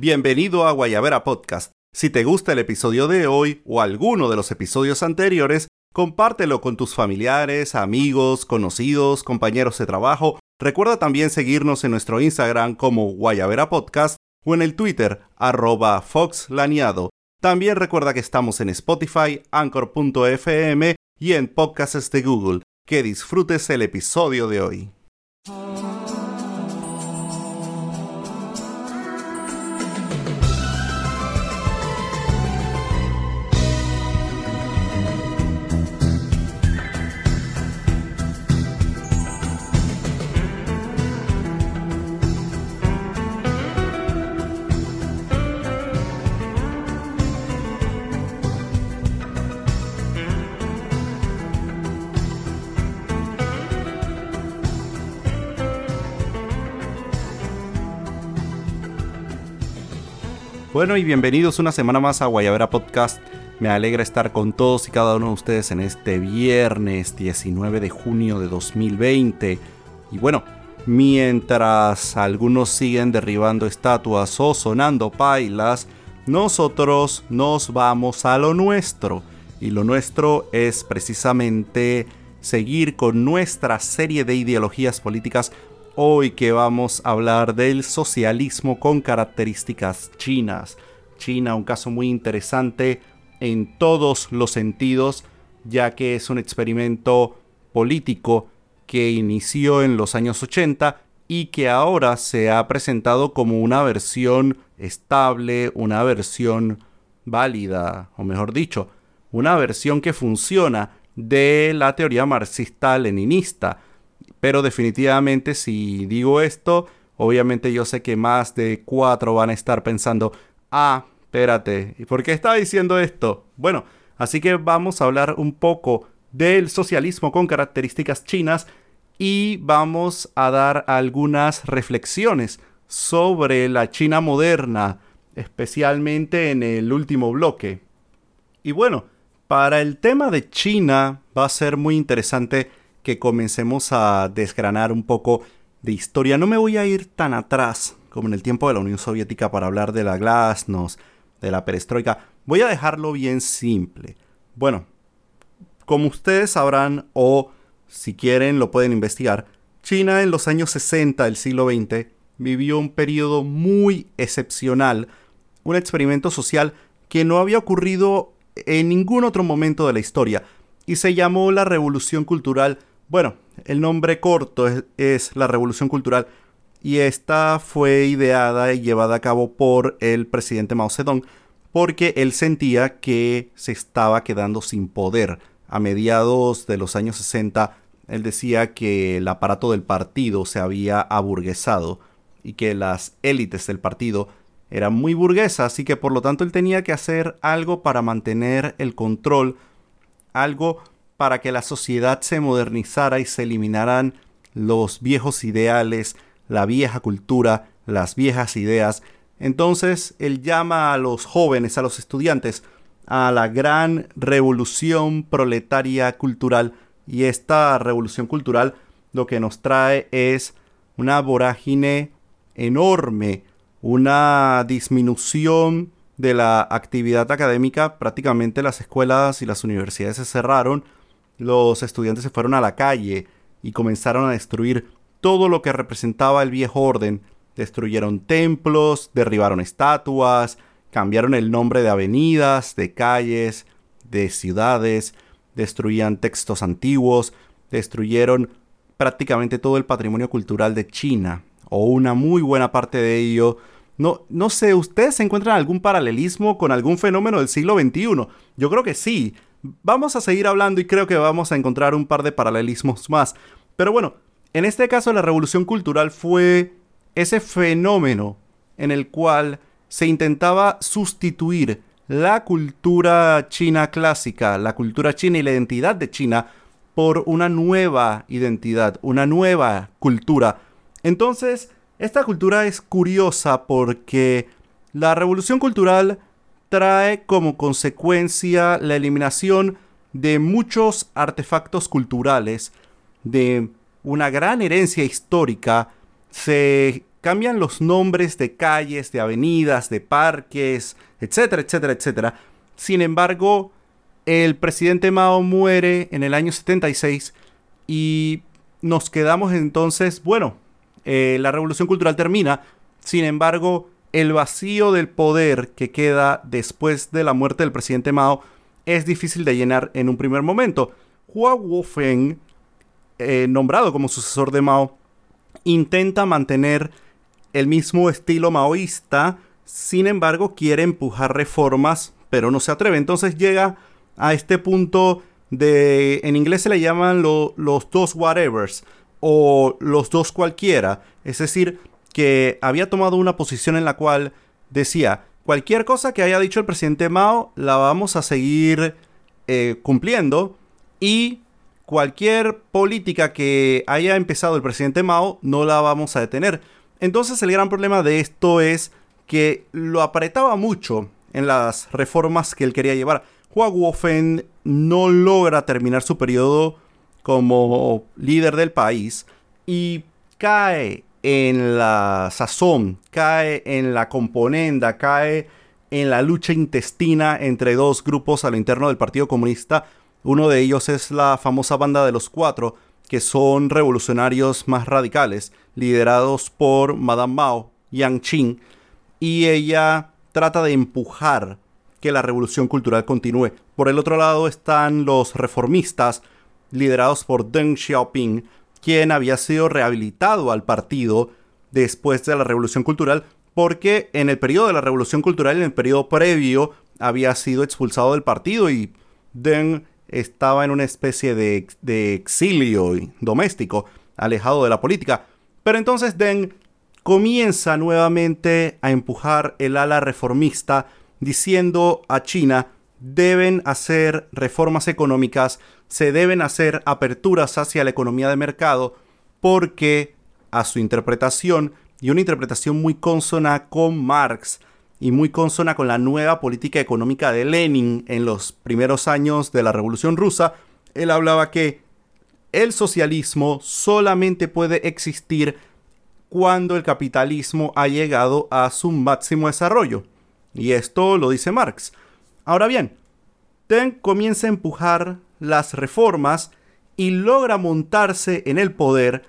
Bienvenido a Guayabera Podcast. Si te gusta el episodio de hoy o alguno de los episodios anteriores, compártelo con tus familiares, amigos, conocidos, compañeros de trabajo. Recuerda también seguirnos en nuestro Instagram como Guayabera Podcast o en el Twitter arroba foxlaniado. También recuerda que estamos en Spotify, Anchor.fm y en podcasts de Google. Que disfrutes el episodio de hoy. Bueno y bienvenidos una semana más a Guayabera Podcast. Me alegra estar con todos y cada uno de ustedes en este viernes 19 de junio de 2020. Y bueno, mientras algunos siguen derribando estatuas o sonando pailas, nosotros nos vamos a lo nuestro. Y lo nuestro es precisamente seguir con nuestra serie de ideologías políticas hoy que vamos a hablar del socialismo con características chinas. China, un caso muy interesante en todos los sentidos, ya que es un experimento político que inició en los años 80 y que ahora se ha presentado como una versión estable, una versión válida, o mejor dicho, una versión que funciona de la teoría marxista-leninista pero definitivamente si digo esto, obviamente yo sé que más de cuatro van a estar pensando, ah, espérate, ¿y por qué está diciendo esto? Bueno, así que vamos a hablar un poco del socialismo con características chinas y vamos a dar algunas reflexiones sobre la China moderna, especialmente en el último bloque. Y bueno, para el tema de China va a ser muy interesante que comencemos a desgranar un poco de historia. No me voy a ir tan atrás como en el tiempo de la Unión Soviética para hablar de la glasnost, de la perestroika. Voy a dejarlo bien simple. Bueno, como ustedes sabrán o si quieren lo pueden investigar, China en los años 60 del siglo XX vivió un periodo muy excepcional, un experimento social que no había ocurrido en ningún otro momento de la historia y se llamó la Revolución Cultural bueno, el nombre corto es, la Revolución Cultural y esta fue ideada y llevada a cabo por el presidente Mao Zedong porque él sentía que se estaba quedando sin poder. A mediados de los años 60, él decía que el aparato del partido se había aburguesado y que las élites del partido eran muy burguesas y que por lo tanto él tenía que hacer algo para mantener el control, algo para que la sociedad se modernizara y se eliminaran los viejos ideales, la vieja cultura, las viejas ideas. Entonces él llama a los jóvenes, a los estudiantes, a la gran revolución proletaria cultural. Y esta revolución cultural lo que nos trae es una vorágine enorme, una disminución de la actividad académica. Prácticamente las escuelas y las universidades se cerraron los estudiantes se fueron a la calle y comenzaron a destruir todo lo que representaba el viejo orden. Destruyeron templos, derribaron estatuas, cambiaron el nombre de avenidas, de calles, de ciudades, destruían textos antiguos, destruyeron prácticamente todo el patrimonio cultural de China, o una muy buena parte de ello. No, no sé, ¿ustedes encuentran algún paralelismo con algún fenómeno del siglo XXI? Yo creo que sí. Vamos a seguir hablando y creo que vamos a encontrar un par de paralelismos más. Pero bueno, en este caso la revolución cultural fue ese fenómeno en el cual se intentaba sustituir la cultura china clásica, la cultura china y la identidad de China por una nueva identidad, una nueva cultura. Entonces, esta cultura es curiosa porque la revolución cultural trae como consecuencia la eliminación de muchos artefactos culturales, de una gran herencia histórica, se cambian los nombres de calles, de avenidas, de parques, etcétera, etcétera, etcétera. Sin embargo, el presidente Mao muere en el año 76 y nos quedamos entonces, bueno, eh, la revolución cultural termina, sin embargo, el vacío del poder que queda después de la muerte del presidente Mao es difícil de llenar en un primer momento. Hua Wofeng, eh, nombrado como sucesor de Mao, intenta mantener el mismo estilo maoísta, sin embargo quiere empujar reformas, pero no se atreve. Entonces llega a este punto de, en inglés se le llaman los dos whatevers o los dos cualquiera, es decir, que había tomado una posición en la cual decía, cualquier cosa que haya dicho el presidente Mao la vamos a seguir eh, cumpliendo y cualquier política que haya empezado el presidente Mao no la vamos a detener. Entonces el gran problema de esto es que lo apretaba mucho en las reformas que él quería llevar. Hua Guofen no logra terminar su periodo como líder del país y cae en la sazón, cae en la componenda, cae en la lucha intestina entre dos grupos a lo interno del Partido Comunista uno de ellos es la famosa banda de los cuatro, que son revolucionarios más radicales, liderados por Madame Mao, Yang Qing, y ella trata de empujar que la revolución cultural continúe. Por el otro lado están los reformistas, liderados por Deng Xiaoping, quien había sido rehabilitado al partido después de la revolución cultural, porque en el periodo de la revolución cultural, en el periodo previo, había sido expulsado del partido y Deng estaba en una especie de, exilio doméstico, alejado de la política. Pero entonces Deng comienza nuevamente a empujar el ala reformista, diciendo a China deben hacer reformas económicas, se deben hacer aperturas hacia la economía de mercado, porque a su interpretación, y una interpretación muy consona con Marx, y muy consona con la nueva política económica de Lenin en los primeros años de la Revolución Rusa, él hablaba que el socialismo solamente puede existir cuando el capitalismo ha llegado a su máximo desarrollo. Y esto lo dice Marx. Ahora bien, Deng comienza a empujar las reformas y logra montarse en el poder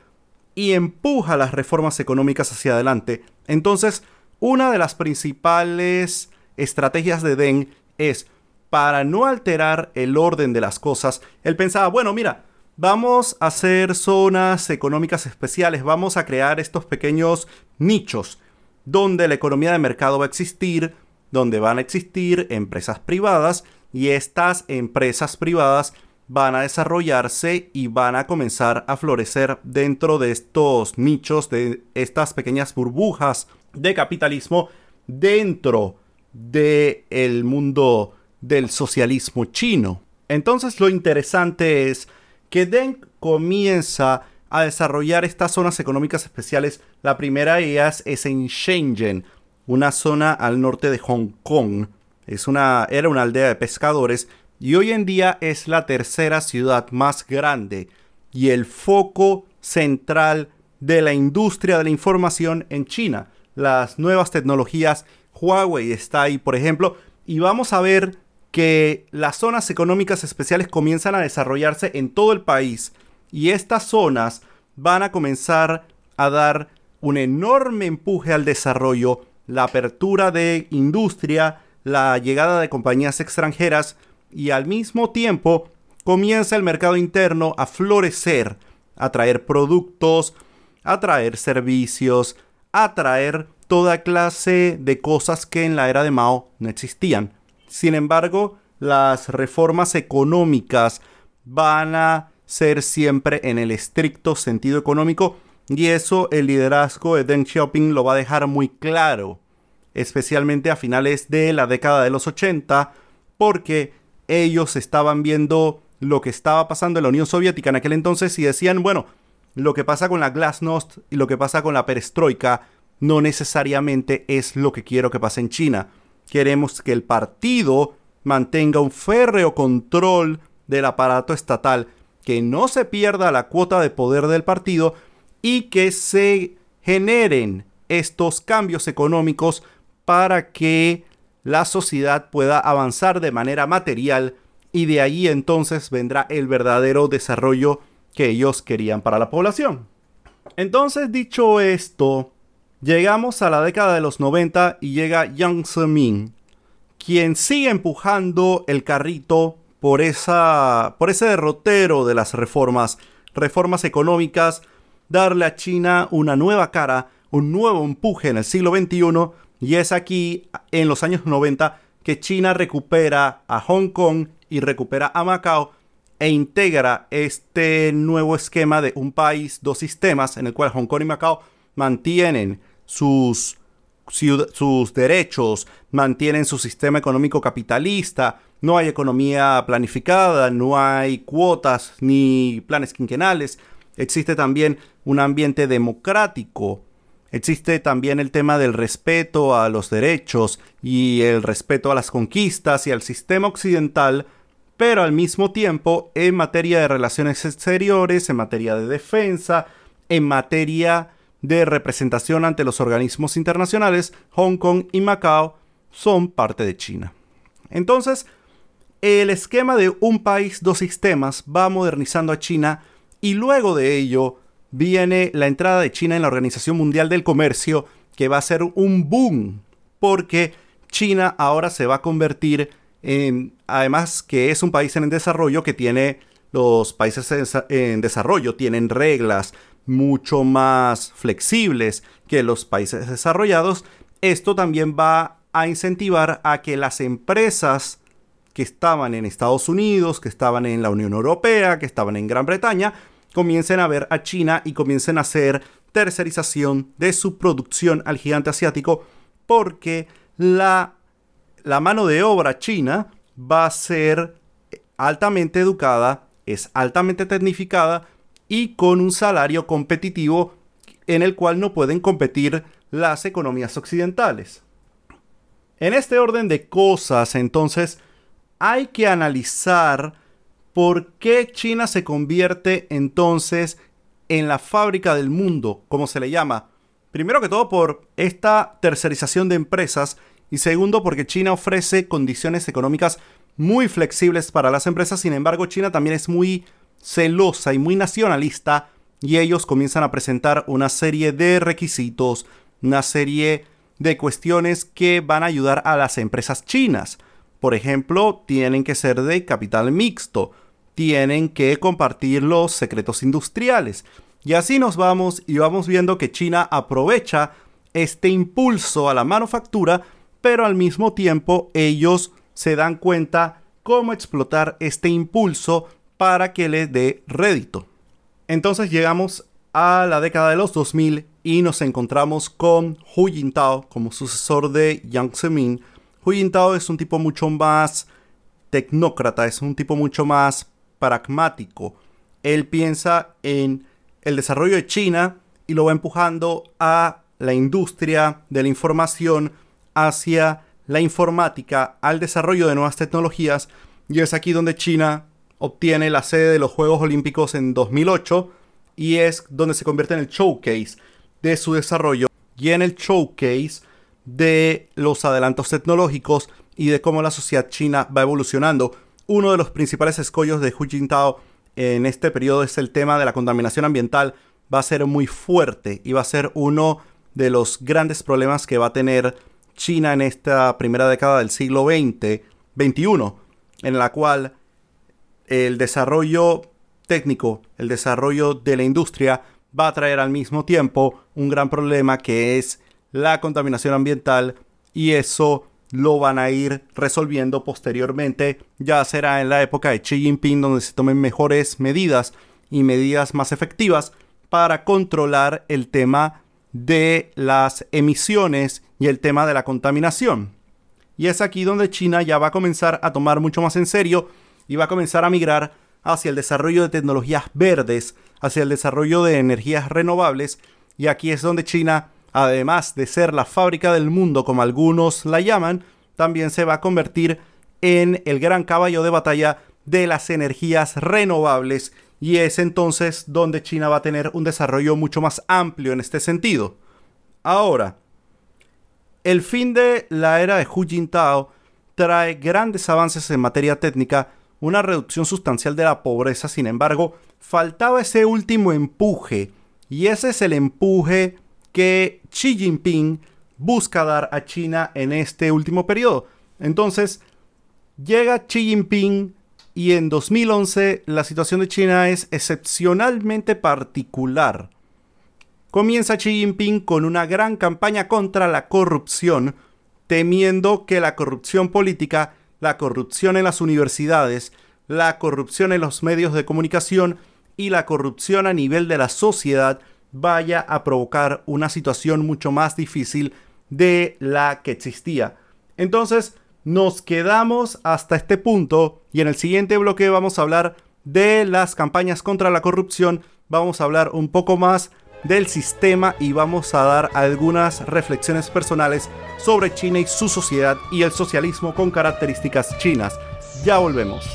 y empuja las reformas económicas hacia adelante. Entonces, una de las principales estrategias de Deng es, para no alterar el orden de las cosas, él pensaba, bueno, mira, vamos a hacer zonas económicas especiales, vamos a crear estos pequeños nichos donde la economía de mercado va a existir, donde van a existir empresas privadas y estas empresas privadas van a desarrollarse y van a comenzar a florecer dentro de estos nichos, de estas pequeñas burbujas de capitalismo dentro del el mundo del socialismo chino. Entonces lo interesante es que Deng comienza a desarrollar estas zonas económicas especiales. La primera de ellas es en Shenzhen, una zona al norte de Hong Kong. Es una, era una aldea de pescadores y hoy en día es la tercera ciudad más grande y el foco central de la industria de la información en China las nuevas tecnologías. Huawei está ahí, por ejemplo, y vamos a ver que las zonas económicas especiales comienzan a desarrollarse en todo el país y estas zonas van a comenzar a dar un enorme empuje al desarrollo, la apertura de industria, la llegada de compañías extranjeras y al mismo tiempo comienza el mercado interno a florecer, a traer productos, a traer servicios, atraer toda clase de cosas que en la era de Mao no existían. Sin embargo, las reformas económicas van a ser siempre en el estricto sentido económico y eso el liderazgo de Deng Xiaoping lo va a dejar muy claro, especialmente a finales de la década de los 80, porque ellos estaban viendo lo que estaba pasando en la Unión Soviética en aquel entonces y decían, bueno, lo que pasa con la Glasnost y lo que pasa con la perestroika no necesariamente es lo que quiero que pase en China. Queremos que el partido mantenga un férreo control del aparato estatal, que no se pierda la cuota de poder del partido y que se generen estos cambios económicos para que la sociedad pueda avanzar de manera material y de ahí entonces vendrá el verdadero desarrollo que ellos querían para la población. Entonces, dicho esto, llegamos a la década de los 90 y llega Yang Zemin, quien sigue empujando el carrito por, esa, por ese derrotero de las reformas, reformas económicas, darle a China una nueva cara, un nuevo empuje en el siglo XXI, y es aquí, en los años 90, que China recupera a Hong Kong y recupera a Macao e integra este nuevo esquema de un país, dos sistemas, en el cual Hong Kong y Macao mantienen sus, derechos, mantienen su sistema económico capitalista, no hay economía planificada, no hay cuotas ni planes quinquenales, existe también un ambiente democrático, existe también el tema del respeto a los derechos y el respeto a las conquistas y al sistema occidental, pero al mismo tiempo en materia de relaciones exteriores, en materia de defensa, en materia de representación ante los organismos internacionales, Hong Kong y Macao son parte de China. Entonces, el esquema de un país, dos sistemas va modernizando a China y luego de ello viene la entrada de China en la Organización Mundial del Comercio, que va a ser un boom, porque China ahora se va a convertir además que es un país en desarrollo que tiene los países en desarrollo tienen reglas mucho más flexibles que los países desarrollados, esto también va a incentivar a que las empresas que estaban en Estados Unidos, que estaban en la Unión Europea, que estaban en Gran Bretaña, comiencen a ver a China y comiencen a hacer tercerización de su producción al gigante asiático porque la la mano de obra china va a ser altamente educada, es altamente tecnificada y con un salario competitivo en el cual no pueden competir las economías occidentales. En este orden de cosas, entonces, hay que analizar por qué China se convierte entonces en la fábrica del mundo, como se le llama. Primero que todo por esta tercerización de empresas y segundo porque China ofrece condiciones económicas muy flexibles para las empresas, sin embargo China también es muy celosa y muy nacionalista y ellos comienzan a presentar una serie de requisitos, una serie de cuestiones que van a ayudar a las empresas chinas. Por ejemplo, tienen que ser de capital mixto, tienen que compartir los secretos industriales. Y así nos vamos y vamos viendo que China aprovecha este impulso a la manufactura pero al mismo tiempo ellos se dan cuenta cómo explotar este impulso para que le dé rédito. Entonces llegamos a la década de los 2000 y nos encontramos con Hu Jintao como sucesor de Yang Zemin. Hu Jintao es un tipo mucho más tecnócrata, es un tipo mucho más pragmático. Él piensa en el desarrollo de China y lo va empujando a la industria de la información hacia la informática, al desarrollo de nuevas tecnologías, y es aquí donde China obtiene la sede de los Juegos Olímpicos en 2008 y es donde se convierte en el showcase de su desarrollo y en el showcase de los adelantos tecnológicos y de cómo la sociedad china va evolucionando. Uno de los principales escollos de Hu Jintao en este periodo es el tema de la contaminación ambiental. Va a ser muy fuerte y va a ser uno de los grandes problemas que va a tener China en esta primera década del siglo XX, XXI, en la cual el desarrollo técnico, el desarrollo de la industria va a traer al mismo tiempo un gran problema que es la contaminación ambiental y eso lo van a ir resolviendo posteriormente. Ya será en la época de Xi Jinping donde se tomen mejores medidas y medidas más efectivas para controlar el tema de las emisiones y el tema de la contaminación. Y es aquí donde China ya va a comenzar a tomar mucho más en serio y va a comenzar a migrar hacia el desarrollo de tecnologías verdes, hacia el desarrollo de energías renovables. Y aquí es donde China, además de ser la fábrica del mundo como algunos la llaman, también se va a convertir en el gran caballo de batalla de las energías renovables y es entonces donde China va a tener un desarrollo mucho más amplio en este sentido. Ahora, el fin de la era de Hu Jintao trae grandes avances en materia técnica, una reducción sustancial de la pobreza, sin embargo, faltaba ese último empuje, y ese es el empuje que Xi Jinping busca dar a China en este último periodo. Entonces, llega Xi Jinping y en 2011 la situación de China es excepcionalmente particular. Comienza Xi Jinping con una gran campaña contra la corrupción, temiendo que la corrupción política, la corrupción en las universidades, la corrupción en los medios de comunicación y la corrupción a nivel de la sociedad vaya a provocar una situación mucho más difícil de la que existía. Entonces, nos quedamos hasta este punto y en el siguiente bloque vamos a hablar de las campañas contra la corrupción, vamos a hablar un poco más del sistema y vamos a dar algunas reflexiones personales sobre China y su sociedad y el socialismo con características chinas. Ya volvemos.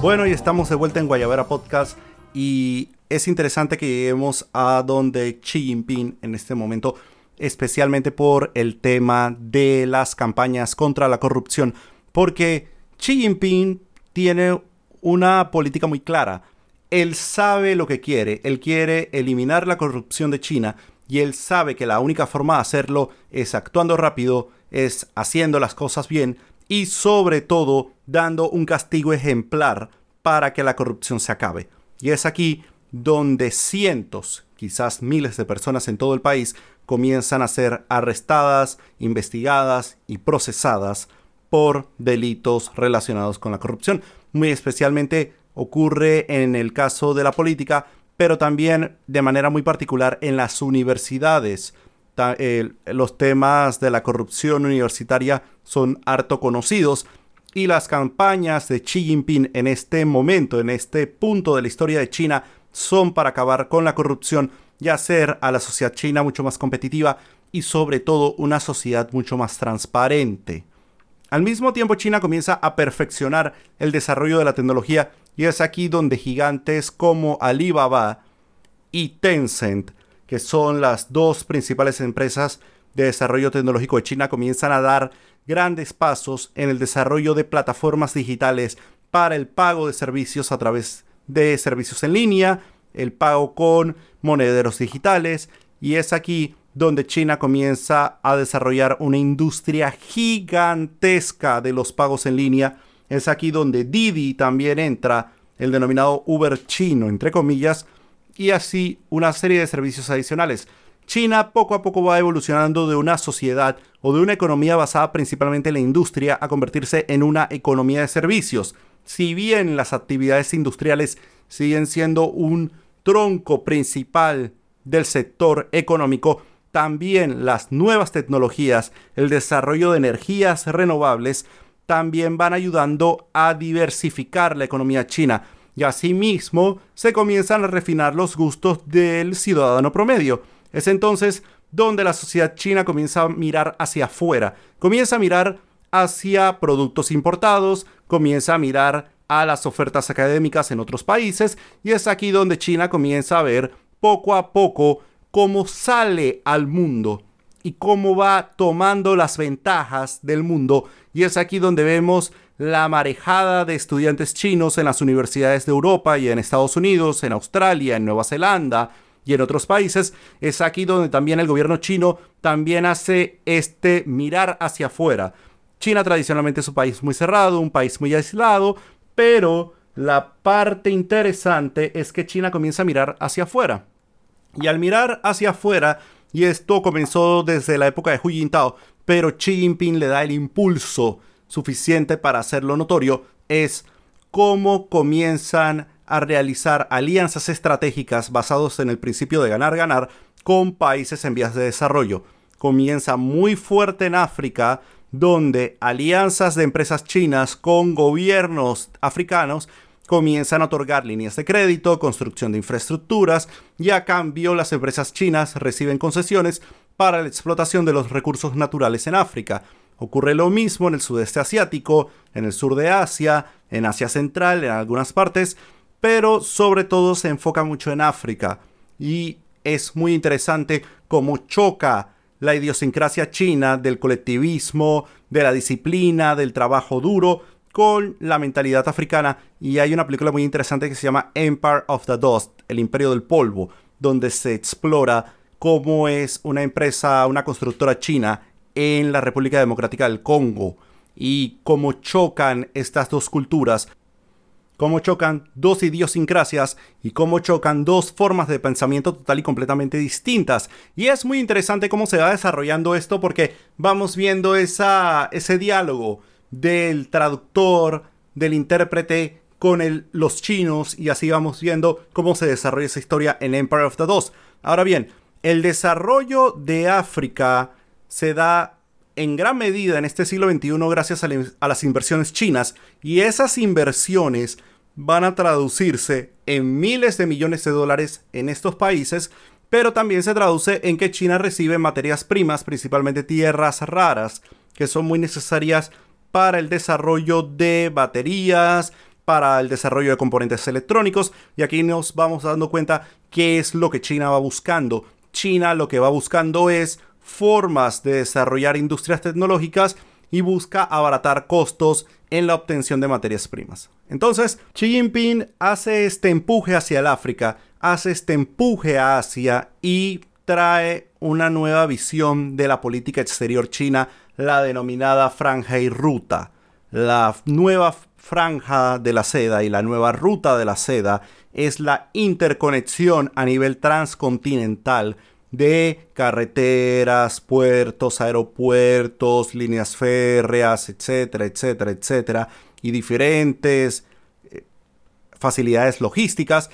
Bueno, y estamos de vuelta en Guayabera Podcast y es interesante que lleguemos a donde Xi Jinping en este momento, especialmente por el tema de las campañas contra la corrupción, porque Xi Jinping tiene una política muy clara. Él sabe lo que quiere, él quiere eliminar la corrupción de China y él sabe que la única forma de hacerlo es actuando rápido, es haciendo las cosas bien y sobre todo dando un castigo ejemplar para que la corrupción se acabe. Y es aquí donde cientos, quizás miles de personas en todo el país comienzan a ser arrestadas, investigadas y procesadas por delitos relacionados con la corrupción. Muy especialmente ocurre en el caso de la política, pero también de manera muy particular en las universidades. los temas de la corrupción universitaria son harto conocidos y las campañas de Xi Jinping en este momento, en este punto de la historia de China, son para acabar con la corrupción y hacer a la sociedad china mucho más competitiva y sobre todo una sociedad mucho más transparente. Al mismo tiempo China comienza a perfeccionar el desarrollo de la tecnología y es aquí donde gigantes como Alibaba y Tencent, que son las dos principales empresas de desarrollo tecnológico de China, comienzan a dar grandes pasos en el desarrollo de plataformas digitales para el pago de servicios a través de servicios en línea, el pago con monederos digitales, y es aquí donde China comienza a desarrollar una industria gigantesca de los pagos en línea. Es aquí donde Didi también entra, el denominado Uber chino, entre comillas, y así una serie de servicios adicionales. China poco a poco va evolucionando de una sociedad o de una economía basada principalmente en la industria a convertirse en una economía de servicios. Si bien las actividades industriales siguen siendo un tronco principal del sector económico, también las nuevas tecnologías, el desarrollo de energías renovables, también van ayudando a diversificar la economía china y asimismo se comienzan a refinar los gustos del ciudadano promedio es entonces donde la sociedad china comienza a mirar hacia afuera, comienza a mirar hacia productos importados, comienza a mirar a las ofertas académicas en otros países y es aquí donde China comienza a ver poco a poco cómo sale al mundo y cómo va tomando las ventajas del mundo. Y es aquí donde vemos la marejada de estudiantes chinos en las universidades de Europa y en Estados Unidos, en Australia, en Nueva Zelanda, y en otros países, es aquí donde también el gobierno chino también hace este mirar hacia afuera. China tradicionalmente es un país muy cerrado, un país muy aislado, pero la parte interesante es que China comienza a mirar hacia afuera. Y al mirar hacia afuera, y esto comenzó desde la época de Hu Jintao, pero Xi Jinping le da el impulso suficiente para hacerlo notorio, es cómo comienzan a realizar alianzas estratégicas basados en el principio de ganar-ganar con países en vías de desarrollo. Comienza muy fuerte en África, donde alianzas de empresas chinas con gobiernos africanos comienzan a otorgar líneas de crédito, construcción de infraestructuras y a cambio las empresas chinas reciben concesiones para la explotación de los recursos naturales en África. Ocurre lo mismo en el sudeste asiático, en el sur de Asia, en Asia Central, en algunas partes, pero sobre todo se enfoca mucho en África. Y es muy interesante cómo choca la idiosincrasia china del colectivismo, de la disciplina, del trabajo duro, con la mentalidad africana. Y hay una película muy interesante que se llama Empire of the Dust, el imperio del polvo, donde se explora cómo es una empresa, una constructora china en la República Democrática del Congo y cómo chocan estas dos culturas, cómo chocan dos idiosincrasias y cómo chocan dos formas de pensamiento total y completamente distintas. Y es muy interesante cómo se va desarrollando esto porque vamos viendo ese diálogo del traductor, del intérprete con los chinos y así vamos viendo cómo se desarrolla esa historia en Empire of the Dos. Ahora bien, el desarrollo de África se da en gran medida en este siglo XXI gracias a, las inversiones chinas y esas inversiones van a traducirse en miles de millones de dólares en estos países, pero también se traduce en que China recibe materias primas, principalmente tierras raras, que son muy necesarias para el desarrollo de baterías, para el desarrollo de componentes electrónicos, y aquí nos vamos dando cuenta qué es lo que China va buscando. China lo que va buscando es formas de desarrollar industrias tecnológicas y busca abaratar costos en la obtención de materias primas. Entonces, Xi Jinping hace este empuje hacia el África, hace este empuje a Asia y trae una nueva visión de la política exterior china, la denominada franja y ruta. La nueva franja de la seda y la nueva ruta de la seda es la interconexión a nivel transcontinental de carreteras, puertos, aeropuertos, líneas férreas, etcétera, etcétera, etcétera, y diferentes eh, facilidades logísticas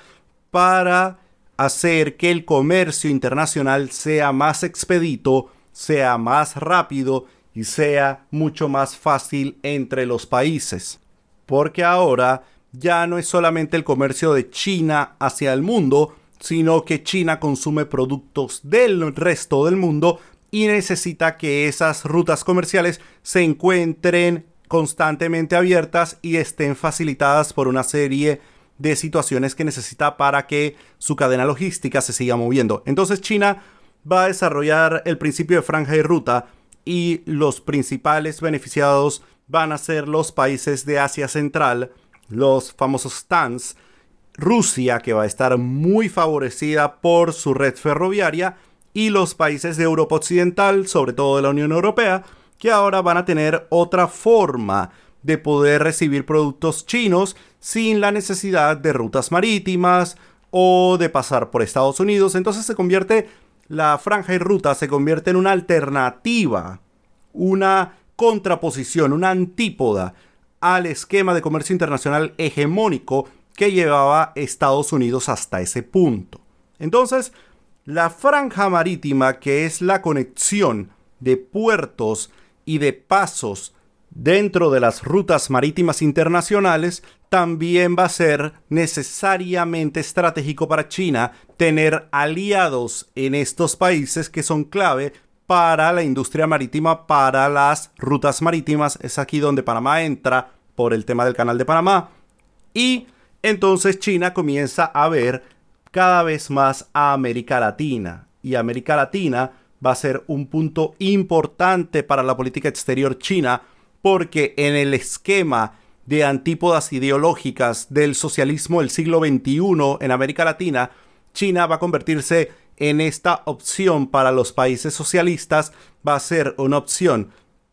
para hacer que el comercio internacional sea más expedito, sea más rápido y sea mucho más fácil entre los países. Porque ahora ya no es solamente el comercio de China hacia el mundo, sino que China consume productos del resto del mundo y necesita que esas rutas comerciales se encuentren constantemente abiertas y estén facilitadas por una serie de situaciones que necesita para que su cadena logística se siga moviendo. Entonces China va a desarrollar el principio de franja y ruta y los principales beneficiados van a ser los países de Asia Central, los famosos STANs, Rusia, que va a estar muy favorecida por su red ferroviaria, y los países de Europa Occidental, sobre todo de la Unión Europea, que ahora van a tener otra forma de poder recibir productos chinos sin la necesidad de rutas marítimas o de pasar por Estados Unidos. Entonces se convierte la franja y ruta se convierte en una alternativa, una contraposición, una antípoda al esquema de comercio internacional hegemónico que llevaba Estados Unidos hasta ese punto. Entonces, la franja marítima, que es la conexión de puertos y de pasos dentro de las rutas marítimas internacionales, también va a ser necesariamente estratégico para China tener aliados en estos países que son clave para la industria marítima, para las rutas marítimas. Es aquí donde Panamá entra por el tema del canal de Panamá. Y entonces China comienza a ver cada vez más a América Latina. Y América Latina va a ser un punto importante para la política exterior china porque en el esquema de antípodas ideológicas del socialismo del siglo XXI en América Latina, China va a convertirse en esta opción para los países socialistas, va a ser una opción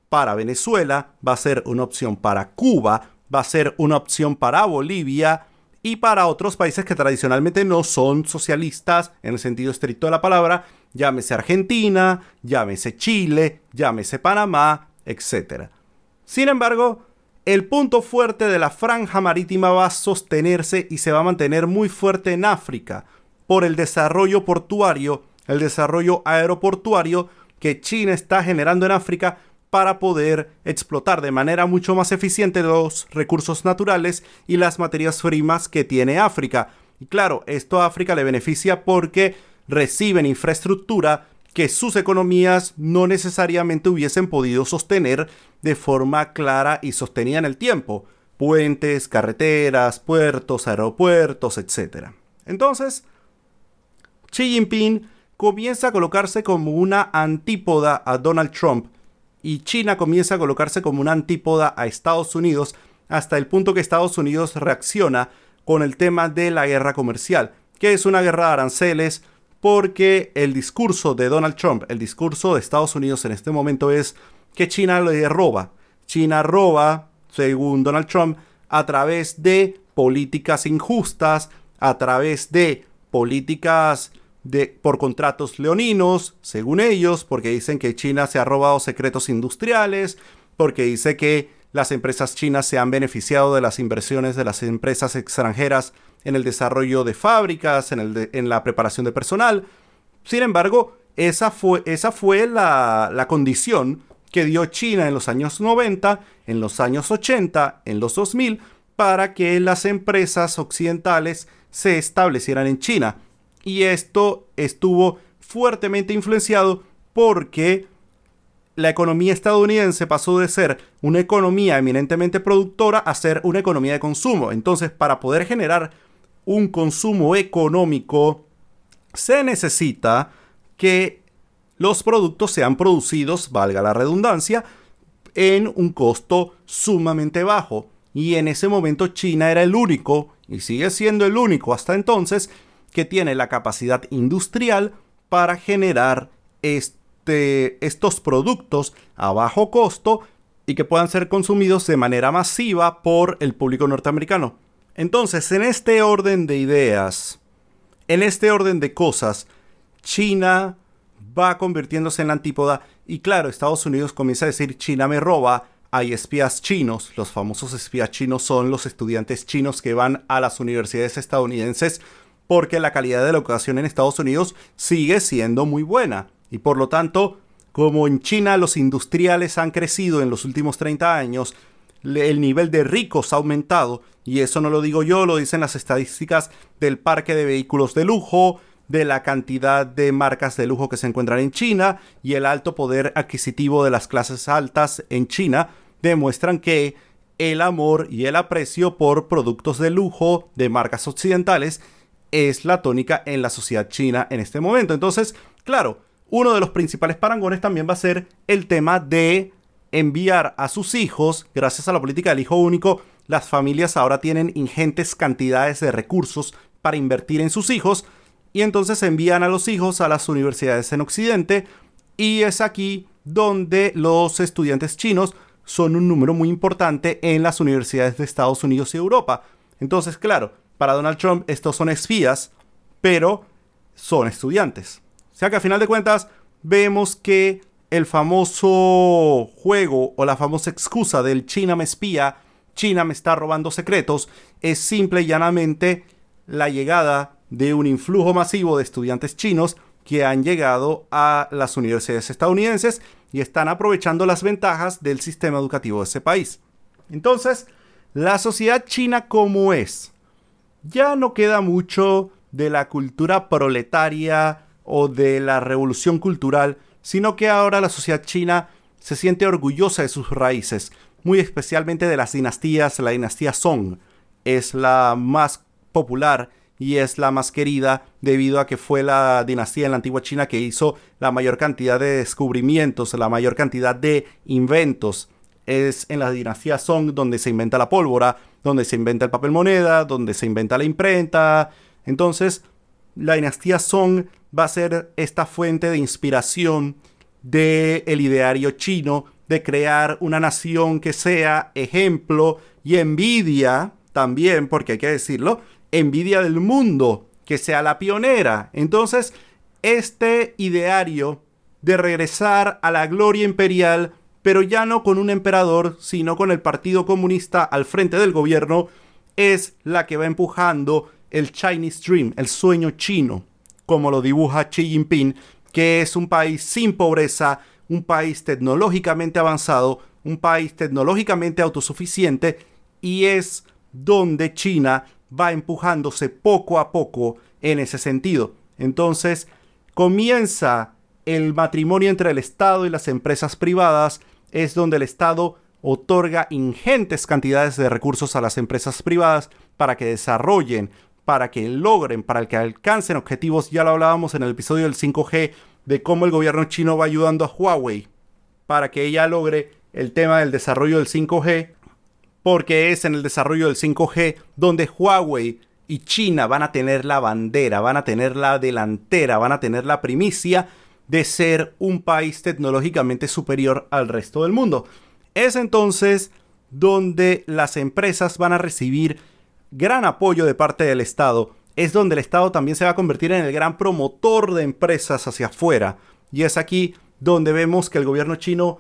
para Venezuela, va a ser una opción para Cuba, va a ser una opción para Bolivia, y para otros países que tradicionalmente no son socialistas en el sentido estricto de la palabra, llámese Argentina, llámese Chile, llámese Panamá, etc. Sin embargo, el punto fuerte de la franja marítima va a sostenerse y se va a mantener muy fuerte en África por el desarrollo portuario, el desarrollo aeroportuario que China está generando en África para poder explotar de manera mucho más eficiente los recursos naturales y las materias primas que tiene África. Y claro, esto a África le beneficia porque reciben infraestructura que sus economías no necesariamente hubiesen podido sostener de forma clara y sostenida en el tiempo. Puentes, carreteras, puertos, aeropuertos, etc. Entonces, Xi Jinping comienza a colocarse como una antípoda a Donald Trump y China comienza a colocarse como una antípoda a Estados Unidos hasta el punto que Estados Unidos reacciona con el tema de la guerra comercial, que es una guerra de aranceles porque el discurso de Donald Trump, el discurso de Estados Unidos en este momento es que China le roba. China roba, según Donald Trump, a través de políticas injustas, a través de políticas de, por contratos leoninos, según ellos, porque dicen que China se ha robado secretos industriales, porque dice que las empresas chinas se han beneficiado de las inversiones de las empresas extranjeras en el desarrollo de fábricas, en, la preparación de personal. Sin embargo, esa fue, esa fue la, la condición que dio China en los años 90, en los años 80, en los 2000, para que las empresas occidentales se establecieran en China. Y esto estuvo fuertemente influenciado porque la economía estadounidense pasó de ser una economía eminentemente productora a ser una economía de consumo. Entonces, para poder generar un consumo económico, se necesita que los productos sean producidos, valga la redundancia, en un costo sumamente bajo. Y en ese momento China era el único, y sigue siendo el único hasta entonces, que tiene la capacidad industrial para generar este, estos productos a bajo costo y que puedan ser consumidos de manera masiva por el público norteamericano. Entonces, en este orden de ideas, en este orden de cosas, China va convirtiéndose en la antípoda y claro, Estados Unidos comienza a decir China me roba, hay espías chinos, los famosos espías chinos son los estudiantes chinos que van a las universidades estadounidenses porque la calidad de la educación en Estados Unidos sigue siendo muy buena. Y por lo tanto, como en China los industriales han crecido en los últimos 30 años, el nivel de ricos ha aumentado, y eso no lo digo yo, lo dicen las estadísticas del parque de vehículos de lujo, de la cantidad de marcas de lujo que se encuentran en China y el alto poder adquisitivo de las clases altas en China demuestran que el amor y el aprecio por productos de lujo de marcas occidentales es la tónica en la sociedad china en este momento. Entonces, claro, uno de los principales parangones también va a ser el tema de enviar a sus hijos, gracias a la política del hijo único, las familias ahora tienen ingentes cantidades de recursos para invertir en sus hijos y entonces envían a los hijos a las universidades en Occidente y es aquí donde los estudiantes chinos son un número muy importante en las universidades de Estados Unidos y Europa. Entonces, claro, para Donald Trump estos son espías, pero son estudiantes. O sea que a final de cuentas vemos que el famoso juego o la famosa excusa del China me espía, China me está robando secretos, es simple y llanamente la llegada de un influjo masivo de estudiantes chinos que han llegado a las universidades estadounidenses y están aprovechando las ventajas del sistema educativo de ese país. Entonces, la sociedad china como es, ya no queda mucho de la cultura proletaria o de la revolución cultural, sino que ahora la sociedad china se siente orgullosa de sus raíces, muy especialmente de las dinastías. La dinastía Song es la más popular y es la más querida debido a que fue la dinastía en la antigua China que hizo la mayor cantidad de descubrimientos, la mayor cantidad de inventos. Es en la dinastía Song donde se inventa la pólvora, donde se inventa el papel moneda, donde se inventa la imprenta. Entonces, la dinastía Song va a ser esta fuente de inspiración del el ideario chino de crear una nación que sea ejemplo y envidia también, porque hay que decirlo, envidia del mundo, que sea la pionera. Entonces, este ideario de regresar a la gloria imperial pero ya no con un emperador, sino con el Partido Comunista al frente del gobierno, es la que va empujando el Chinese Dream, el sueño chino, como lo dibuja Xi Jinping, que es un país sin pobreza, un país tecnológicamente avanzado, un país tecnológicamente autosuficiente y es donde China va empujándose poco a poco en ese sentido. Entonces, comienza el matrimonio entre el Estado y las empresas privadas, es donde el Estado otorga ingentes cantidades de recursos a las empresas privadas para que desarrollen, para que logren, para que alcancen objetivos. Ya lo hablábamos en el episodio del 5G de cómo el gobierno chino va ayudando a Huawei para que ella logre el tema del desarrollo del 5G, porque es en el desarrollo del 5G donde Huawei y China van a tener la bandera, van a tener la delantera, van a tener la primicia de ser un país tecnológicamente superior al resto del mundo. Es entonces donde las empresas van a recibir gran apoyo de parte del Estado. Es donde el Estado también se va a convertir en el gran promotor de empresas hacia afuera. Y es aquí donde vemos que el gobierno chino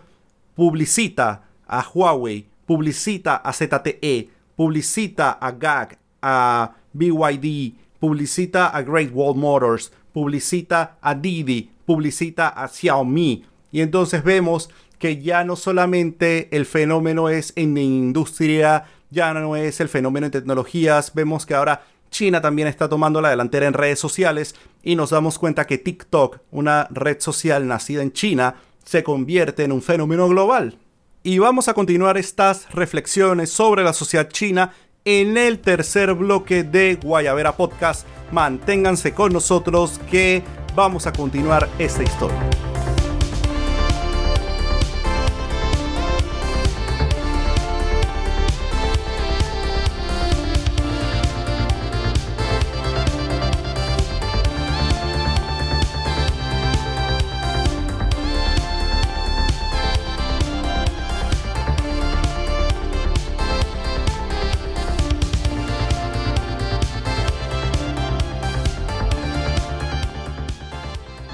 publicita a Huawei, publicita a ZTE, publicita a GAG, a BYD, publicita a Great Wall Motors, publicita a Didi, publicita a Xiaomi. Y entonces vemos que ya no solamente el fenómeno es en industria, ya no es el fenómeno en tecnologías, vemos que ahora China también está tomando la delantera en redes sociales y nos damos cuenta que TikTok, una red social nacida en China, se convierte en un fenómeno global. Y vamos a continuar estas reflexiones sobre la sociedad china en el tercer bloque de Guayavera Podcast. Manténganse con nosotros que vamos a continuar esta historia.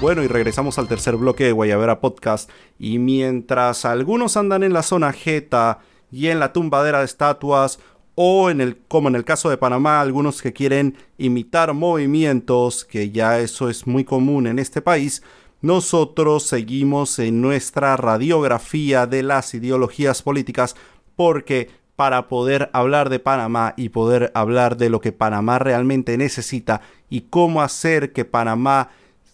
Bueno, y regresamos al tercer bloque de Guayabera Podcast. Y mientras algunos andan en la zona Jeta y en la tumbadera de estatuas, o en el, como en el caso de Panamá, algunos que quieren imitar movimientos, que ya eso es muy común en este país, nosotros seguimos en nuestra radiografía de las ideologías políticas porque para poder hablar de Panamá y poder hablar de lo que Panamá realmente necesita y cómo hacer que Panamá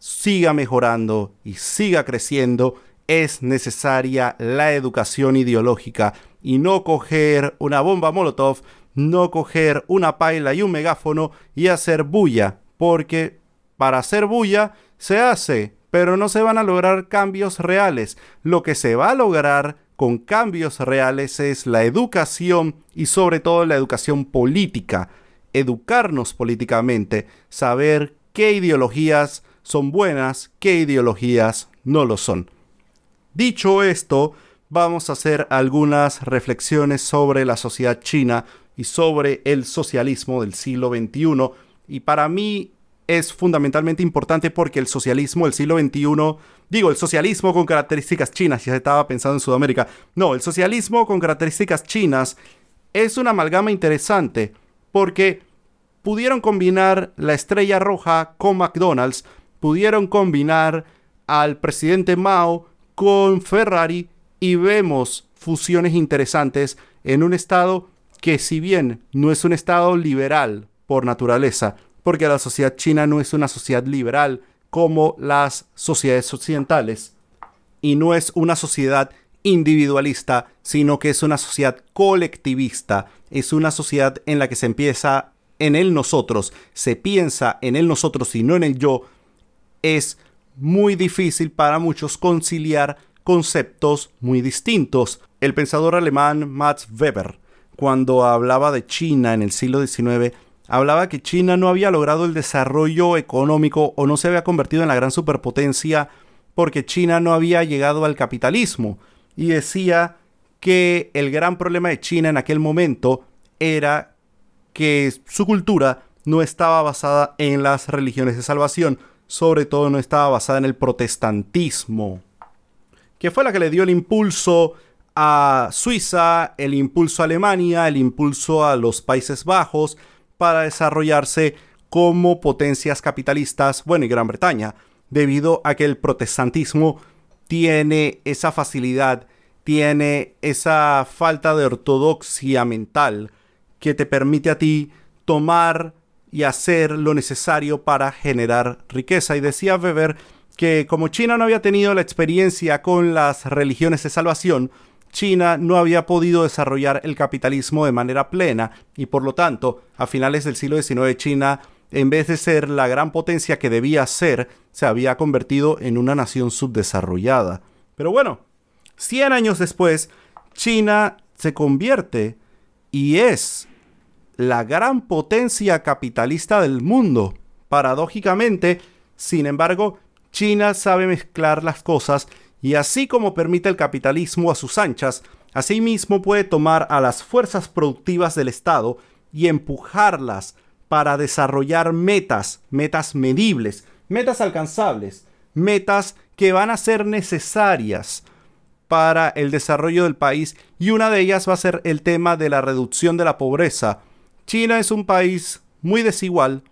siga mejorando y siga creciendo, es necesaria la educación ideológica y no coger una bomba Molotov, no coger una paila y un megáfono y hacer bulla, porque para hacer bulla se hace, pero no se van a lograr cambios reales. Lo que se va a lograr con cambios reales es la educación y sobre todo la educación política, educarnos políticamente, saber qué ideologías son buenas, qué ideologías no lo son. Dicho esto, vamos a hacer algunas reflexiones sobre la sociedad china y sobre el socialismo del siglo XXI. Y para mí es fundamentalmente importante porque el socialismo del siglo XXI, digo, el socialismo con características chinas, ya estaba pensando en Sudamérica, no, el socialismo con características chinas es una amalgama interesante porque pudieron combinar la estrella roja con McDonald's, pudieron combinar al presidente Mao con Ferrari y vemos fusiones interesantes en un estado que si bien no es un estado liberal por naturaleza, porque la sociedad china no es una sociedad liberal como las sociedades occidentales, y no es una sociedad individualista, sino que es una sociedad colectivista, es una sociedad en la que se empieza en el nosotros, se piensa en el nosotros y no en el yo, es muy difícil para muchos conciliar conceptos muy distintos. El pensador alemán Max Weber, cuando hablaba de China en el siglo XIX, hablaba que China no había logrado el desarrollo económico o no se había convertido en la gran superpotencia porque China no había llegado al capitalismo y decía que el gran problema de China en aquel momento era que su cultura no estaba basada en las religiones de salvación, sobre todo no estaba basada en el protestantismo, que fue la que le dio el impulso a Suiza, el impulso a Alemania, el impulso a los Países Bajos para desarrollarse como potencias capitalistas, bueno, y Gran Bretaña, debido a que el protestantismo tiene esa facilidad, tiene esa falta de ortodoxia mental que te permite a ti tomar y hacer lo necesario para generar riqueza. Y decía Weber que como China no había tenido la experiencia con las religiones de salvación, China no había podido desarrollar el capitalismo de manera plena y por lo tanto, a finales del siglo XIX China, en vez de ser la gran potencia que debía ser, se había convertido en una nación subdesarrollada. Pero bueno, 100 años después, China se convierte y es la gran potencia capitalista del mundo. Paradójicamente, sin embargo, China sabe mezclar las cosas y así como permite el capitalismo a sus anchas, asimismo puede tomar a las fuerzas productivas del Estado y empujarlas para desarrollar metas, metas medibles, metas alcanzables, metas que van a ser necesarias para el desarrollo del país y una de ellas va a ser el tema de la reducción de la pobreza China es un país muy desigual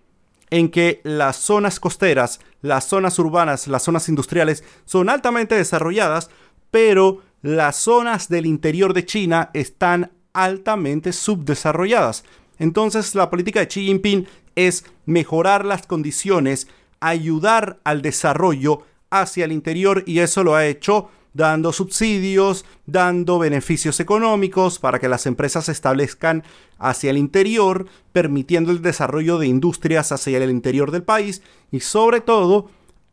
en que las zonas costeras, las zonas urbanas, las zonas industriales son altamente desarrolladas, pero las zonas del interior de China están altamente subdesarrolladas. Entonces la política de Xi Jinping es mejorar las condiciones, ayudar al desarrollo hacia el interior y eso lo ha hecho dando subsidios, dando beneficios económicos para que las empresas se establezcan hacia el interior, permitiendo el desarrollo de industrias hacia el interior del país y sobre todo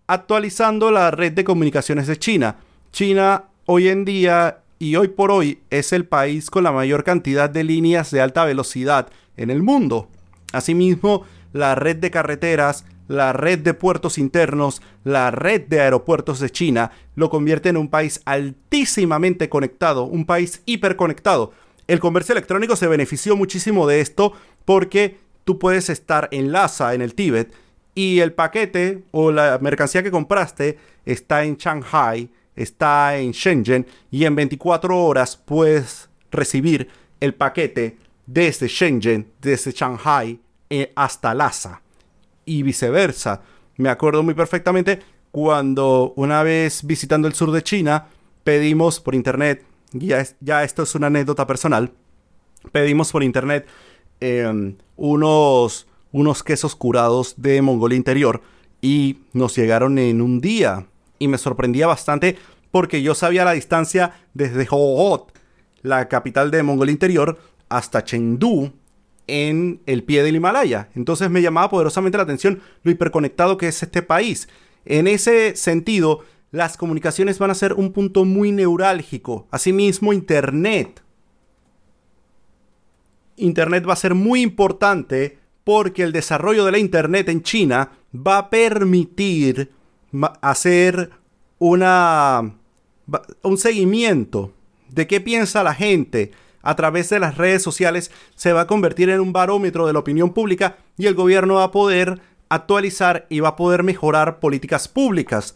actualizando la red de comunicaciones de China. China hoy en día y hoy por hoy es el país con la mayor cantidad de líneas de alta velocidad en el mundo. Asimismo, la red de carreteras, la red de puertos internos, la red de aeropuertos de China, lo convierte en un país altísimamente conectado, un país hiperconectado. El comercio electrónico se benefició muchísimo de esto porque tú puedes estar en Lhasa, en el Tíbet, y el paquete o la mercancía que compraste está en Shanghai, está en Shenzhen, y en 24 horas puedes recibir el paquete desde Shenzhen, desde Shanghai eh, hasta Lhasa y viceversa. Me acuerdo muy perfectamente cuando una vez visitando el sur de China pedimos por internet, ya, esto es una anécdota personal, pedimos por internet em, unos, unos quesos curados de Mongolia Interior y nos llegaron en un día y me sorprendía bastante porque yo sabía la distancia desde Hohhot, la capital de Mongolia Interior, hasta Chengdu, en el pie del Himalaya. Entonces me llamaba poderosamente la atención lo hiperconectado que es este país. En ese sentido, las comunicaciones van a ser un punto muy neurálgico. Asimismo, Internet. Internet va a ser muy importante porque el desarrollo de la Internet en China va a permitir hacer una, un seguimiento de qué piensa la gente, a través de las redes sociales se va a convertir en un barómetro de la opinión pública y el gobierno va a poder actualizar y va a poder mejorar políticas públicas.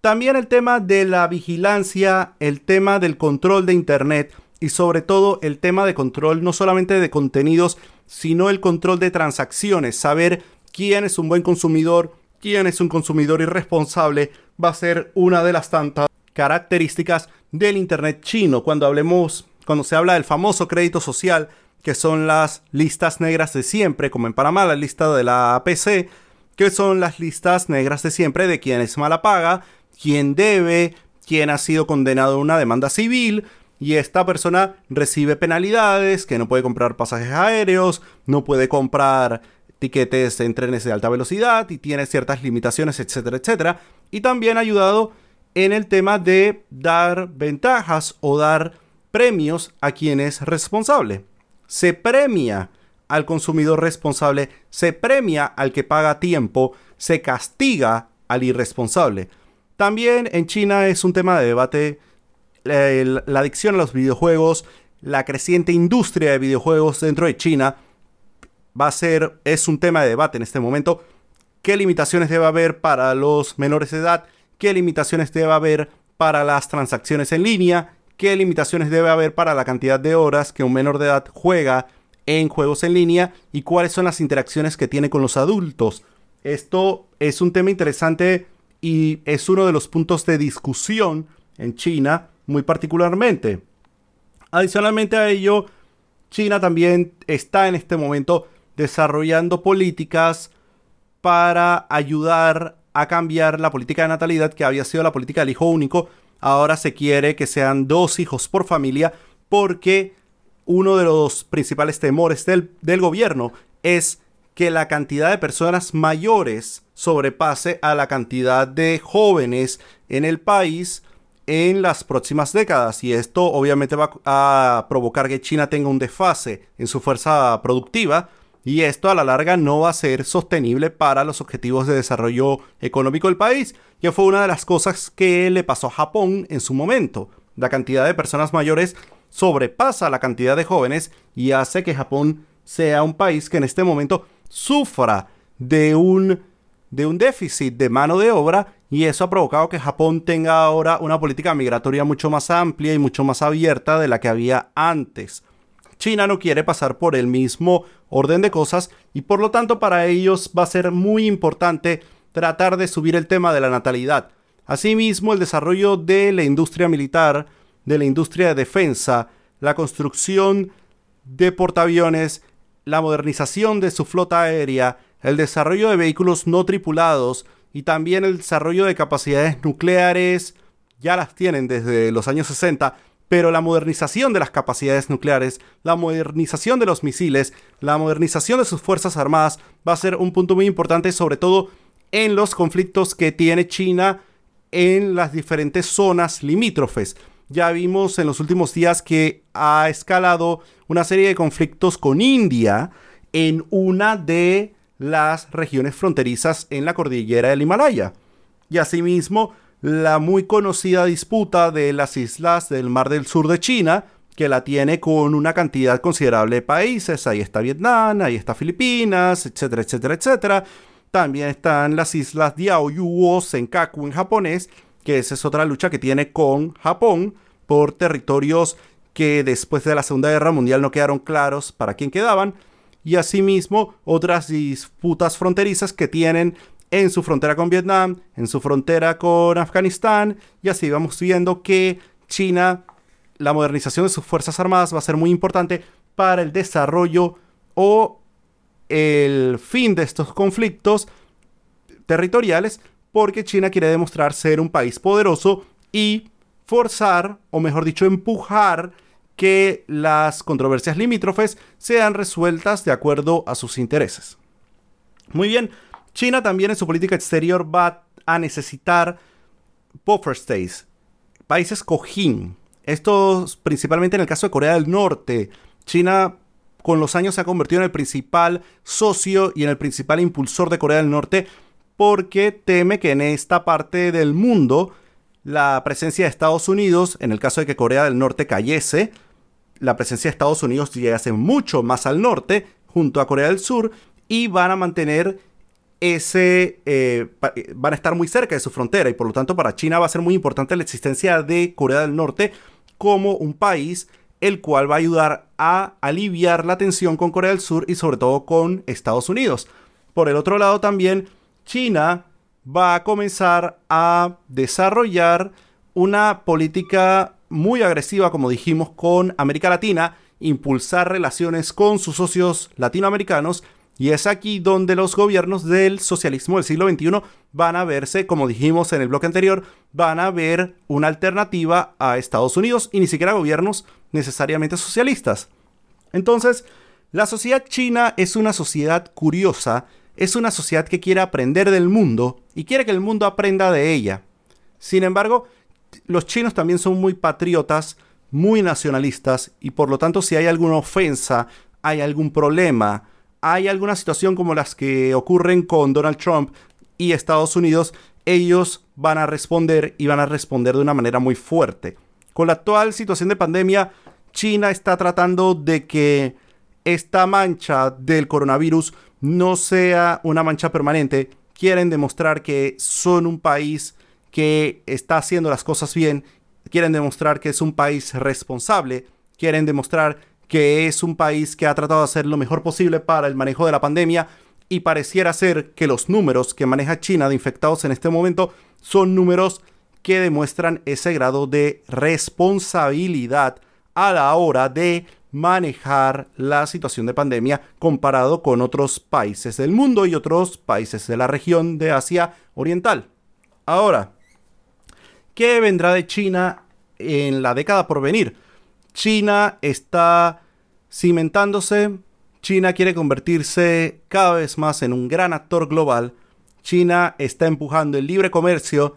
También el tema de la vigilancia, el tema del control de Internet y sobre todo el tema de control no solamente de contenidos, sino el control de transacciones, saber quién es un buen consumidor, quién es un consumidor irresponsable, va a ser una de las tantas características del Internet chino. Cuando hablemos cuando se habla del famoso crédito social, que son las listas negras de siempre, como en Panamá la lista de la APC, que son las listas negras de siempre de quién es mala paga, quién debe, quién ha sido condenado a una demanda civil, y esta persona recibe penalidades, que no puede comprar pasajes aéreos, no puede comprar tiquetes en trenes de alta velocidad y tiene ciertas limitaciones, etcétera, etcétera. Y también ha ayudado en el tema de dar ventajas o dar premios a quien es responsable. Se premia al consumidor responsable, se premia al que paga tiempo, se castiga al irresponsable. También en China es un tema de debate la adicción a los videojuegos, la creciente industria de videojuegos dentro de China va a ser es un tema de debate en este momento. ¿Qué limitaciones debe haber para los menores de edad? ¿Qué limitaciones debe haber para las transacciones en línea? Qué limitaciones debe haber para la cantidad de horas que un menor de edad juega en juegos en línea y cuáles son las interacciones que tiene con los adultos. Esto es un tema interesante y es uno de los puntos de discusión en China muy particularmente. Adicionalmente a ello, China también está en este momento desarrollando políticas para ayudar a cambiar la política de natalidad que había sido la política del hijo único. Ahora se quiere que sean dos hijos por familia porque uno de los principales temores del, del gobierno es que la cantidad de personas mayores sobrepase a la cantidad de jóvenes en el país en las próximas décadas. Y esto obviamente va a provocar que China tenga un desfase en su fuerza productiva y esto a la larga no va a ser sostenible para los objetivos de desarrollo económico del país, que fue una de las cosas que le pasó a Japón en su momento. La cantidad de personas mayores sobrepasa la cantidad de jóvenes y hace que Japón sea un país que en este momento sufra de un, de un déficit de mano de obra y eso ha provocado que Japón tenga ahora una política migratoria mucho más amplia y mucho más abierta de la que había antes. China no quiere pasar por el mismo orden de cosas y por lo tanto para ellos va a ser muy importante tratar de subir el tema de la natalidad. Asimismo, el desarrollo de la industria militar, de la industria de defensa, la construcción de portaaviones, la modernización de su flota aérea, el desarrollo de vehículos no tripulados, y también el desarrollo de capacidades nucleares ya las tienen desde los años 60, pero la modernización de las capacidades nucleares, la modernización de los misiles, la modernización de sus fuerzas armadas va a ser un punto muy importante, sobre todo en los conflictos que tiene China en las diferentes zonas limítrofes. Ya vimos en los últimos días que ha escalado una serie de conflictos con India en una de las regiones fronterizas en la cordillera del Himalaya. Y asimismo, la muy conocida disputa de las islas del Mar del Sur de China, que la tiene con una cantidad considerable de países. Ahí está Vietnam, ahí está Filipinas, etcétera, etcétera, etcétera. También están las islas Diaoyu o Senkaku en japonés, que esa es otra lucha que tiene con Japón por territorios que después de la Segunda Guerra Mundial no quedaron claros para quién quedaban y asimismo otras disputas fronterizas que tienen en su frontera con Vietnam, en su frontera con Afganistán, y así vamos viendo que China, la modernización de sus Fuerzas Armadas va a ser muy importante para el desarrollo o el fin de estos conflictos territoriales, porque China quiere demostrar ser un país poderoso y forzar, o mejor dicho, empujar que las controversias limítrofes sean resueltas de acuerdo a sus intereses. Muy bien, China también en su política exterior va a necesitar buffer states, países cojín. Esto principalmente en el caso de Corea del Norte. China con los años se ha convertido en el principal socio y en el principal impulsor de Corea del Norte porque teme que en esta parte del mundo la presencia de Estados Unidos, en el caso de que Corea del Norte cayese, la presencia de Estados Unidos llegase mucho más al norte, junto a Corea del Sur, y van a mantener ese. Eh, eh, van a estar muy cerca de su frontera, y por lo tanto, para China va a ser muy importante la existencia de Corea del Norte como un país el cual va a ayudar a aliviar la tensión con Corea del Sur y sobre todo con Estados Unidos. Por el otro lado también, China va a comenzar a desarrollar una política muy agresiva, como dijimos, con América Latina, impulsar relaciones con sus socios latinoamericanos, y es aquí donde los gobiernos del socialismo del siglo XXI van a verse, como dijimos en el bloque anterior, van a ver una alternativa a Estados Unidos y ni siquiera gobiernos necesariamente socialistas. Entonces, la sociedad china es una sociedad curiosa, es una sociedad que quiere aprender del mundo y quiere que el mundo aprenda de ella. Sin embargo, los chinos también son muy patriotas, muy nacionalistas y por lo tanto si hay alguna ofensa, hay algún problema, hay alguna situación como las que ocurren con Donald Trump y Estados Unidos, ellos van a responder y van a responder de una manera muy fuerte. Con la actual situación de pandemia, China está tratando de que esta mancha del coronavirus no sea una mancha permanente. Quieren demostrar que son un país que está haciendo las cosas bien, quieren demostrar que es un país responsable, quieren demostrar que es un país que ha tratado de hacer lo mejor posible para el manejo de la pandemia y pareciera ser que los números que maneja China de infectados en este momento son números que demuestran ese grado de responsabilidad a la hora de manejar la situación de pandemia comparado con otros países del mundo y otros países de la región de Asia Oriental. Ahora, ¿qué vendrá de China en la década por venir? China está cimentándose, China quiere convertirse cada vez más en un gran actor global, China está empujando el libre comercio,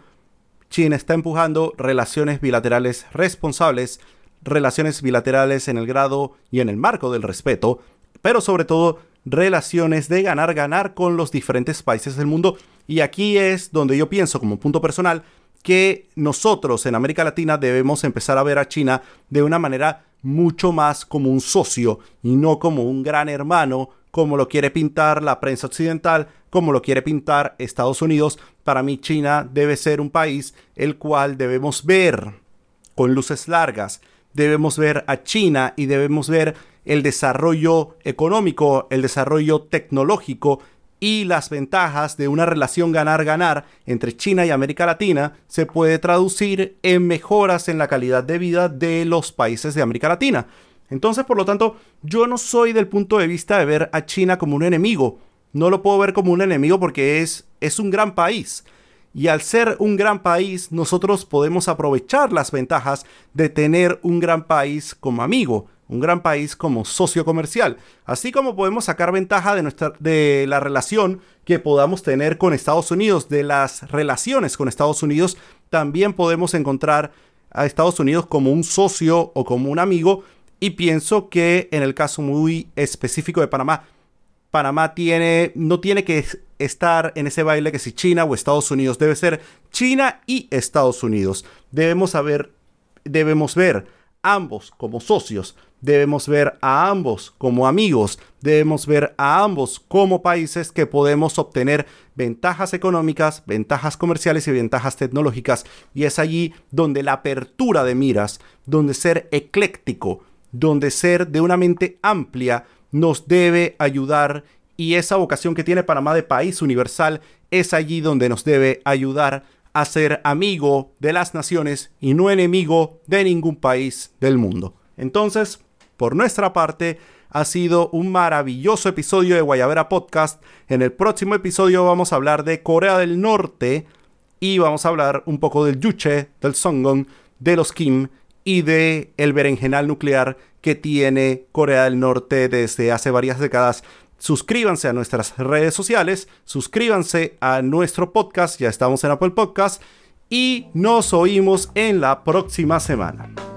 China está empujando relaciones bilaterales responsables, relaciones bilaterales en el grado y en el marco del respeto, pero sobre todo relaciones de ganar-ganar con los diferentes países del mundo. Y aquí es donde yo pienso como punto personal que nosotros en América Latina debemos empezar a ver a China de una manera mucho más como un socio y no como un gran hermano, como lo quiere pintar la prensa occidental, como lo quiere pintar Estados Unidos. Para mí China debe ser un país el cual debemos ver con luces largas. Debemos ver a China y debemos ver el desarrollo económico, el desarrollo tecnológico y las ventajas de una relación ganar-ganar entre China y América Latina se puede traducir en mejoras en la calidad de vida de los países de América Latina. Entonces, por lo tanto, yo no soy del punto de vista de ver a China como un enemigo. No lo puedo ver como un enemigo porque es, es un gran país. Y al ser un gran país, nosotros podemos aprovechar las ventajas de tener un gran país como amigo un gran país como socio comercial, así como podemos sacar ventaja de, nuestra, de la relación que podamos tener con Estados Unidos, de las relaciones con Estados Unidos, también podemos encontrar a Estados Unidos como un socio o como un amigo y pienso que en el caso muy específico de Panamá, Panamá tiene, no tiene que estar en ese baile que si China o Estados Unidos, debe ser China y Estados Unidos. Debemos debemos ver ambos como socios, debemos ver a ambos como amigos, debemos ver a ambos como países que podemos obtener ventajas económicas, ventajas comerciales y ventajas tecnológicas. Y es allí donde la apertura de miras, donde ser ecléctico, donde ser de una mente amplia nos debe ayudar y esa vocación que tiene Panamá de país universal es allí donde nos debe ayudar a ser amigo de las naciones y no enemigo de ningún país del mundo. Entonces, por nuestra parte, ha sido un maravilloso episodio de Guayabera Podcast. En el próximo episodio vamos a hablar de Corea del Norte y vamos a hablar un poco del Yuche, del Songon, de los Kim y de el berenjenal nuclear que tiene Corea del Norte desde hace varias décadas suscríbanse a nuestras redes sociales, suscríbanse a nuestro podcast, ya estamos en Apple Podcast, y nos oímos en la próxima semana.